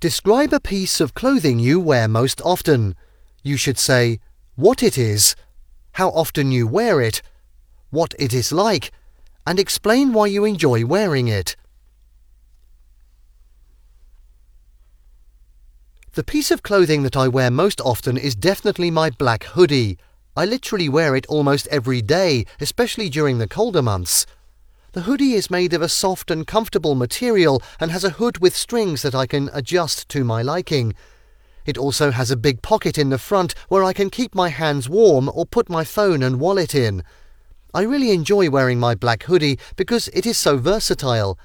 Describe a piece of clothing you wear most often. You should say what it is, how often you wear it, what it is like, and explain why you enjoy wearing it. The piece of clothing that I wear most often is definitely my black hoodie. I literally wear it almost every day, especially during the colder months. The hoodie is made of a soft and comfortable material and has a hood with strings that I can adjust to my liking. It also has a big pocket in the front where I can keep my hands warm or put my phone and wallet in. I really enjoy wearing my black hoodie because it is so versatile.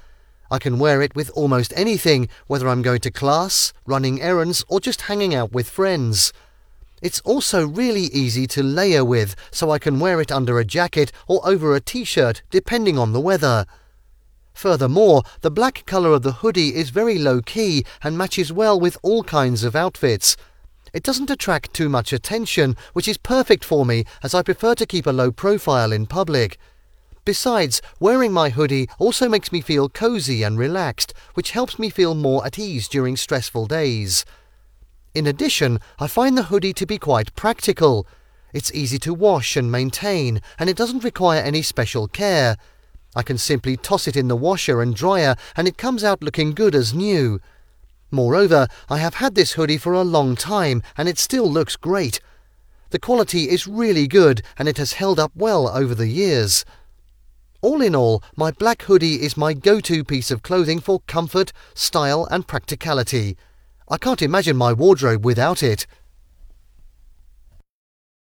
I can wear it with almost anything, whether I'm going to class, running errands, or just hanging out with friends. It's also really easy to layer with, so I can wear it under a jacket or over a t-shirt, depending on the weather. Furthermore, the black colour of the hoodie is very low-key and matches well with all kinds of outfits. It doesn't attract too much attention, which is perfect for me as I prefer to keep a low profile in public. Besides, wearing my hoodie also makes me feel cozy and relaxed, which helps me feel more at ease during stressful days. In addition, I find the hoodie to be quite practical. It's easy to wash and maintain, and it doesn't require any special care. I can simply toss it in the washer and dryer, and it comes out looking good as new. Moreover, I have had this hoodie for a long time, and it still looks great. The quality is really good, and it has held up well over the years. All in all, my black hoodie is my go-to piece of clothing for comfort, style and practicality. I can't imagine my wardrobe without it.